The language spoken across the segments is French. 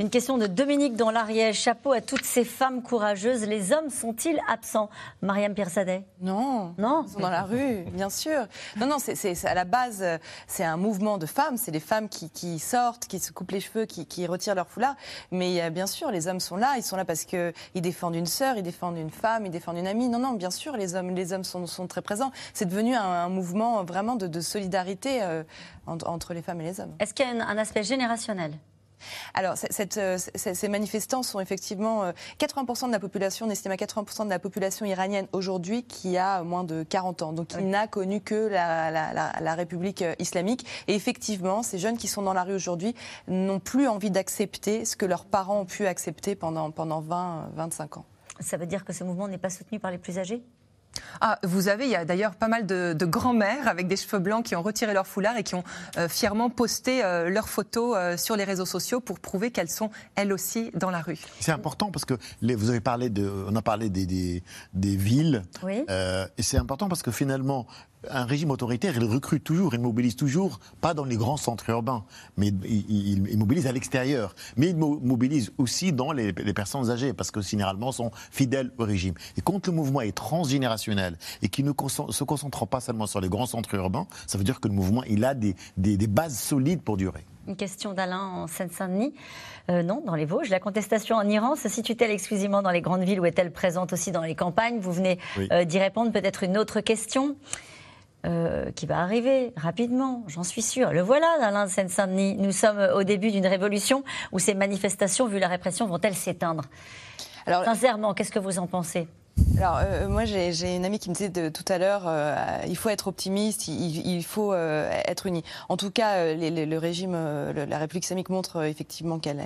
Une question de Dominique dans l'Ariège. Chapeau à toutes ces femmes courageuses. Les hommes sont-ils absents? Mariam Piersadet Non. Non? Ils sont dans la rue, bien sûr. Non, non, c'est à la base, c'est un mouvement de femmes. C'est des femmes qui, sortent, qui se coupent les cheveux, qui, retirent leur foulard. Mais euh, bien sûr, les hommes sont là. Ils sont là parce qu'ils défendent une sœur, ils défendent une femme, ils défendent une amie. Non, non, bien sûr, les hommes, les hommes sont, très présents. C'est devenu un, mouvement vraiment de, solidarité euh, entre, les femmes et les hommes. Est-ce qu'il y a un aspect générationnel? Alors, euh, ces manifestants sont effectivement 80% euh, de la population, on estime à 80% de la population iranienne aujourd'hui qui a moins de 40 ans. Donc, il n'a connu que la, République euh, islamique. Et effectivement, ces jeunes qui sont dans la rue aujourd'hui n'ont plus envie d'accepter ce que leurs parents ont pu accepter pendant, pendant 20, 25 ans. Ça veut dire que ce mouvement n'est pas soutenu par les plus âgés? Ah, vous avez, il y a d'ailleurs pas mal de, de grands-mères avec des cheveux blancs qui ont retiré leur foulard et qui ont euh, fièrement posté euh, leurs photos euh, sur les réseaux sociaux pour prouver qu'elles sont elles aussi dans la rue. C'est important parce que les, vous avez parlé de, on a parlé des, des, des villes, oui. et c'est important parce que finalement un régime autoritaire, il recrute toujours, il mobilise toujours, pas dans les grands centres urbains, mais il, mobilise à l'extérieur. Mais il mobilise aussi dans les, personnes âgées, parce que généralement sont fidèles au régime. Et quand le mouvement est transgénérationnel et qu'il ne se concentre pas seulement sur les grands centres urbains, ça veut dire que le mouvement, il a des, bases solides pour durer. Une question d'Alain en Seine-Saint-Denis. Euh, non, dans les Vosges. La contestation en Iran se situe-t-elle exclusivement dans les grandes villes ou est-elle présente aussi dans les campagnes? Vous venez euh, d'y répondre. Peut-être une autre question. Euh, qui va arriver rapidement, j'en suis sûre. Le voilà, Alain de Seine-Saint-Denis. Nous sommes au début d'une révolution où ces manifestations, vu la répression, vont-elles s'éteindre? Alors, Sincèrement, qu'est-ce que vous en pensez? Alors euh, moi j'ai une amie qui me disait de, tout à l'heure euh, il faut être optimiste, il, faut être uni. En tout cas le régime, la République islamique montre effectivement qu'elle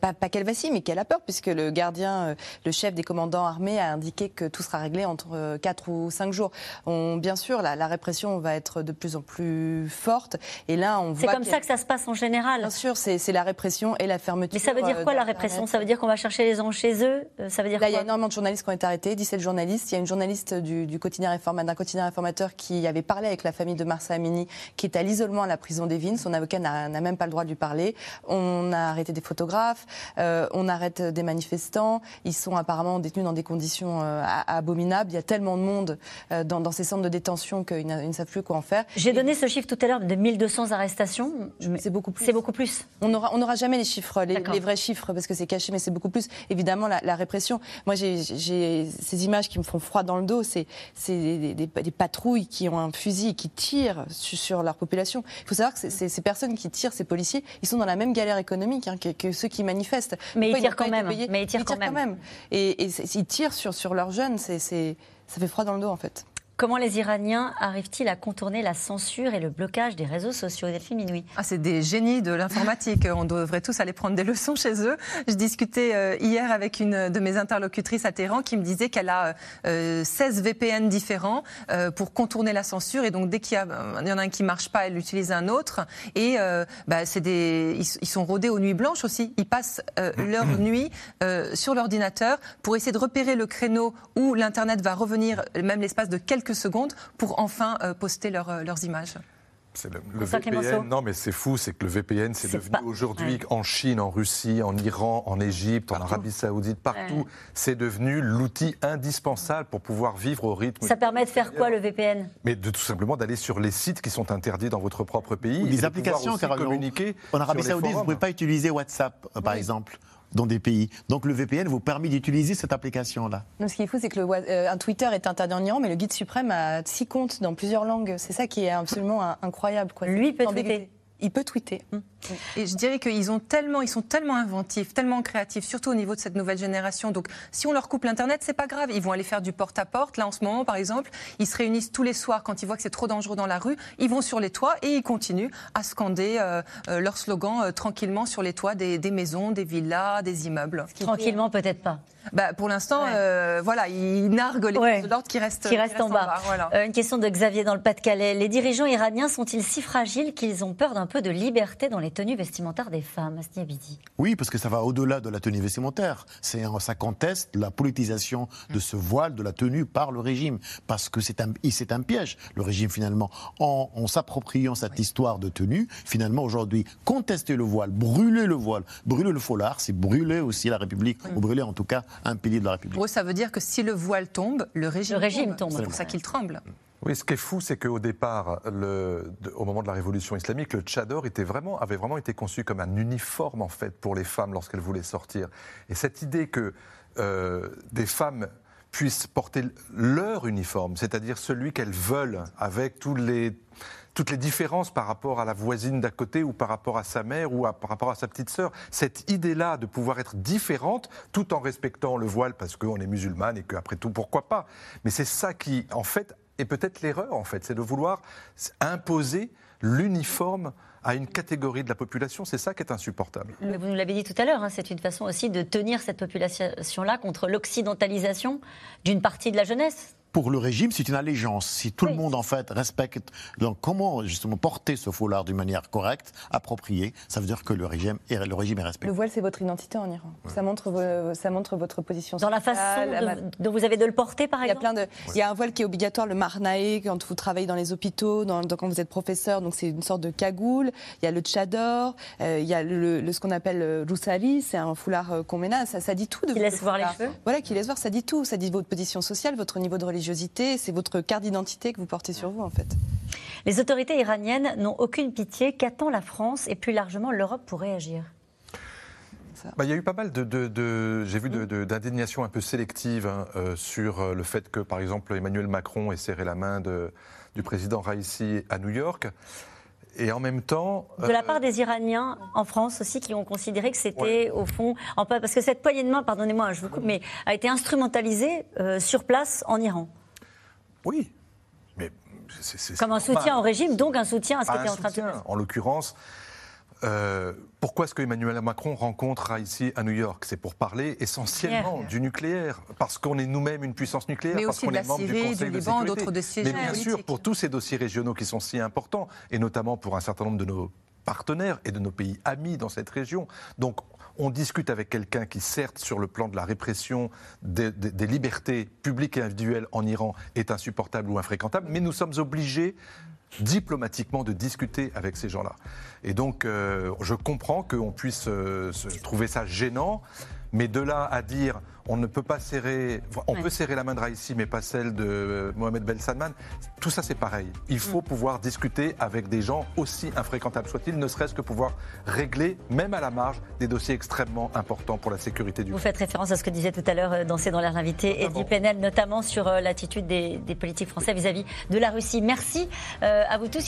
pas, pas qu'elle vacille, mais qu'elle a peur, puisque le gardien, euh, le chef des commandants armés a indiqué que tout sera réglé entre 4 euh, ou 5 jours. On, bien sûr, la, répression va être de plus en plus forte. Et là, on C'est comme ça que ça se passe en général. Bien sûr, c'est la répression et la fermeture. Mais ça veut dire quoi la répression? Ça veut dire qu'on va chercher les gens chez eux? Ça veut dire Là, il y a énormément de journalistes qui ont été arrêtés, 17 journalistes. Il y a une journaliste du, quotidien d'un quotidien informateur qui avait parlé avec la famille de Marsa Amini, qui est à l'isolement à la prison des Vignes. Son avocat n'a même pas le droit de lui parler. On a arrêté des photographes, euh, on arrête des manifestants, ils sont apparemment détenus dans des conditions euh, abominables. Il y a tellement de monde euh, dans, ces centres de détention qu'ils ne savent plus quoi en faire. J'ai donné ce chiffre tout à l'heure de 1200 arrestations. C'est beaucoup plus. C'est beaucoup plus. On n'aura on jamais les chiffres, les, vrais chiffres, parce que c'est caché, mais c'est beaucoup plus. Évidemment, la, répression. Moi, j'ai ces images qui me font froid dans le dos. C'est des, patrouilles qui ont un fusil et qui tirent sur, leur population. Il faut savoir que ces personnes qui tirent, ces policiers, ils sont dans la même galère économique hein, que, que, ceux qui manifestent. Mais ils tirent quand même. Mais ils tirent, quand, même. Et, et ils tirent sur, sur leurs jeunes. C'est, ça fait froid dans le dos, en fait. Comment les Iraniens arrivent-ils à contourner la censure et le blocage des réseaux sociaux Delphine Minoui? Ah, C'est des génies de l'informatique. On devrait tous aller prendre des leçons chez eux. Je discutais euh, hier avec une de mes interlocutrices à Téhéran qui me disait qu'elle a 16 euh, VPN différents euh, pour contourner la censure. Et donc, dès qu'il y, y, en a un qui ne marche pas, elle utilise un autre. Et bah, des, ils, sont rodés aux nuits blanches aussi. Ils passent leur nuit sur l'ordinateur pour essayer de repérer le créneau où l'Internet va revenir, même l'espace de quelques secondes pour enfin euh, poster euh, leurs images. Le, VPN, non mais c'est fou, c'est que le VPN c'est devenu aujourd'hui en Chine, en Russie, en Iran, en Égypte, en Arabie Saoudite, partout, c'est devenu l'outil indispensable pour pouvoir vivre au rythme. Ça permet de faire quoi le VPN Mais de tout simplement d'aller sur les sites qui sont interdits dans votre propre pays. Ou des applications, car communiquer. En Arabie Saoudite, vous ne pouvez pas utiliser WhatsApp, euh, par exemple dans des pays. Donc le VPN vous permet d'utiliser cette application-là. Ce qui est fou, c'est que le, euh, un Twitter est interdit en Iran, mais le guide suprême a six comptes dans plusieurs langues. C'est ça qui est absolument incroyable. Quoi. Lui peut tweeter. Il peut tweeter. Hum. Et je dirais qu'ils ont tellement, ils sont tellement inventifs, tellement créatifs, surtout au niveau de cette nouvelle génération. Donc, si on leur coupe l'internet, c'est pas grave. Ils vont aller faire du porte-à-porte. Là, en ce moment, par exemple, ils se réunissent tous les soirs quand ils voient que c'est trop dangereux dans la rue. Ils vont sur les toits et ils continuent à scander euh, euh, leur slogan euh, tranquillement sur les toits des, maisons, des villas, des immeubles. Tranquillement, peut-être pas. Bah, pour l'instant, voilà, ils narguent les forces de l'ordre qui restent, qui restent en bas. une question de Xavier dans le Pas-de-Calais. Les dirigeants iraniens sont-ils si fragiles qu'ils ont peur d'un peu de liberté dans les les tenues vestimentaires des femmes, Asni Abidi. Oui, parce que ça va au-delà de la tenue vestimentaire. C'est ça conteste la politisation de ce voile, de la tenue par le régime, parce que c'est un, c'est un piège. Le régime finalement, en, s'appropriant cette histoire de tenue, finalement aujourd'hui, contester le voile, brûler le voile, brûler le foulard, c'est brûler aussi la République, ou brûler en tout cas un pilier de la République. Pour eux, ça veut dire que si le voile tombe, le régime, le régime tombe. C'est pour ça qu'il tremble. Oui, ce qui est fou, c'est qu'au départ, au moment de la révolution islamique, le tchador avait vraiment été conçu comme un uniforme en fait pour les femmes lorsqu'elles voulaient sortir. Et cette idée que euh, des femmes puissent porter leur uniforme, c'est-à-dire celui qu'elles veulent, avec tous les, toutes les différences par rapport à la voisine d'à côté ou par rapport à sa mère ou par rapport à sa petite sœur. Cette idée-là de pouvoir être différente tout en respectant le voile parce qu'on est musulmane et qu'après tout, pourquoi pas? Mais c'est ça qui, en fait, et peut-être l'erreur, en fait, c'est de vouloir imposer l'uniforme à une catégorie de la population. C'est ça qui est insupportable. Vous nous l'avez dit tout à l'heure, hein, c'est une façon aussi de tenir cette population-là contre l'occidentalisation d'une partie de la jeunesse pour le régime, c'est une allégeance. Si tout le monde, en fait, respecte. Donc, comment, justement, porter ce foulard d'une manière correcte, appropriée, ça veut dire que le régime est, le régime est respecté. Le voile, c'est votre identité en Iran. Ça, montre, ça montre votre position Dans la façon dont vous avez de le porter, par exemple Il y a, plein de, il y a un voile qui est obligatoire, le marnae, quand vous travaillez dans les hôpitaux, dans, quand vous êtes professeur, donc c'est une sorte de cagoule. Il y a le tchador, euh, il y a le, ce qu'on appelle le roussali, c'est un foulard euh, qu'on Ça, ça dit tout de Qui laisse voir les cheveux Voilà, qui laisse voir, ça dit tout. Ça dit votre position sociale, votre niveau de religion c'est votre carte d'identité que vous portez sur vous en fait. Les autorités iraniennes n'ont aucune pitié. Qu'attend la France et plus largement l'Europe pour réagir bah, il y a eu pas mal de, j'ai vu d'indignation un peu sélective hein, euh, sur euh, le fait que, par exemple, Emmanuel Macron ait serré la main du président Raisi à New York. Et en même temps. De la part euh, des Iraniens en France aussi, qui ont considéré que c'était au fond. Parce que cette poignée de main, pardonnez-moi, je vous coupe, mais a été instrumentalisée sur place en Iran. Oui, mais c'est comme un soutien au régime, donc un soutien à ce qui était en train de se passer. En l'occurrence, euh, pourquoi est-ce que Emmanuel Macron rencontre ici à New York? C'est pour parler essentiellement du nucléaire, parce qu'on est nous-mêmes une puissance nucléaire, mais parce qu'on est membre du Conseil de Liban, d'autres dossiers Mais bien sûr, pour tous ces dossiers régionaux qui sont si importants, et notamment pour un certain nombre de nos partenaires et de nos pays amis dans cette région. Donc on discute avec quelqu'un qui, certes, sur le plan de la répression des, libertés publiques et individuelles en Iran, est insupportable ou infréquentable, mais nous sommes obligés diplomatiquement de discuter avec ces gens-là. Et donc, euh, je comprends qu'on puisse euh, trouver ça gênant, mais de là à dire on ne peut pas serrer, on peut serrer la main de Raïssi, mais pas celle de euh, Mohamed Ben Salman. Tout ça, c'est pareil. Il faut mm. pouvoir discuter avec des gens aussi infréquentables soient-ils, ne serait-ce que pouvoir régler, même à la marge, des dossiers extrêmement importants pour la sécurité du Vous faites référence à ce que disait tout à l'heure euh, Danser dans l'air l'invité, Eddie Plenel, notamment sur euh, l'attitude des, politiques français vis-à-vis de la Russie. Merci à vous tous.